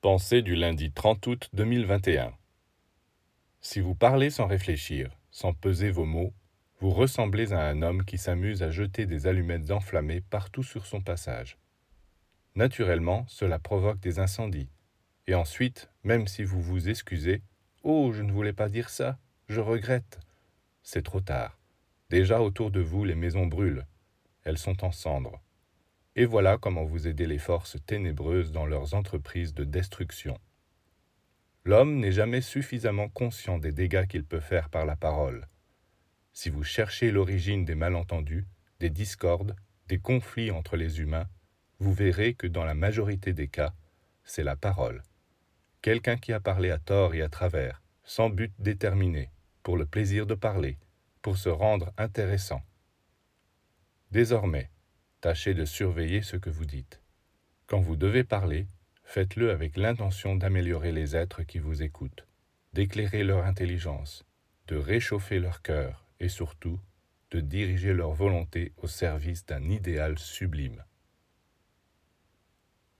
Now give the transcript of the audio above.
Pensée du lundi 30 août 2021 Si vous parlez sans réfléchir, sans peser vos mots, vous ressemblez à un homme qui s'amuse à jeter des allumettes enflammées partout sur son passage. Naturellement, cela provoque des incendies. Et ensuite, même si vous vous excusez, Oh, je ne voulais pas dire ça, je regrette. C'est trop tard. Déjà autour de vous, les maisons brûlent. Elles sont en cendres. Et voilà comment vous aidez les forces ténébreuses dans leurs entreprises de destruction. L'homme n'est jamais suffisamment conscient des dégâts qu'il peut faire par la parole. Si vous cherchez l'origine des malentendus, des discordes, des conflits entre les humains, vous verrez que dans la majorité des cas, c'est la parole. Quelqu'un qui a parlé à tort et à travers, sans but déterminé, pour le plaisir de parler, pour se rendre intéressant. Désormais, Tâchez de surveiller ce que vous dites. Quand vous devez parler, faites-le avec l'intention d'améliorer les êtres qui vous écoutent, d'éclairer leur intelligence, de réchauffer leur cœur et surtout de diriger leur volonté au service d'un idéal sublime.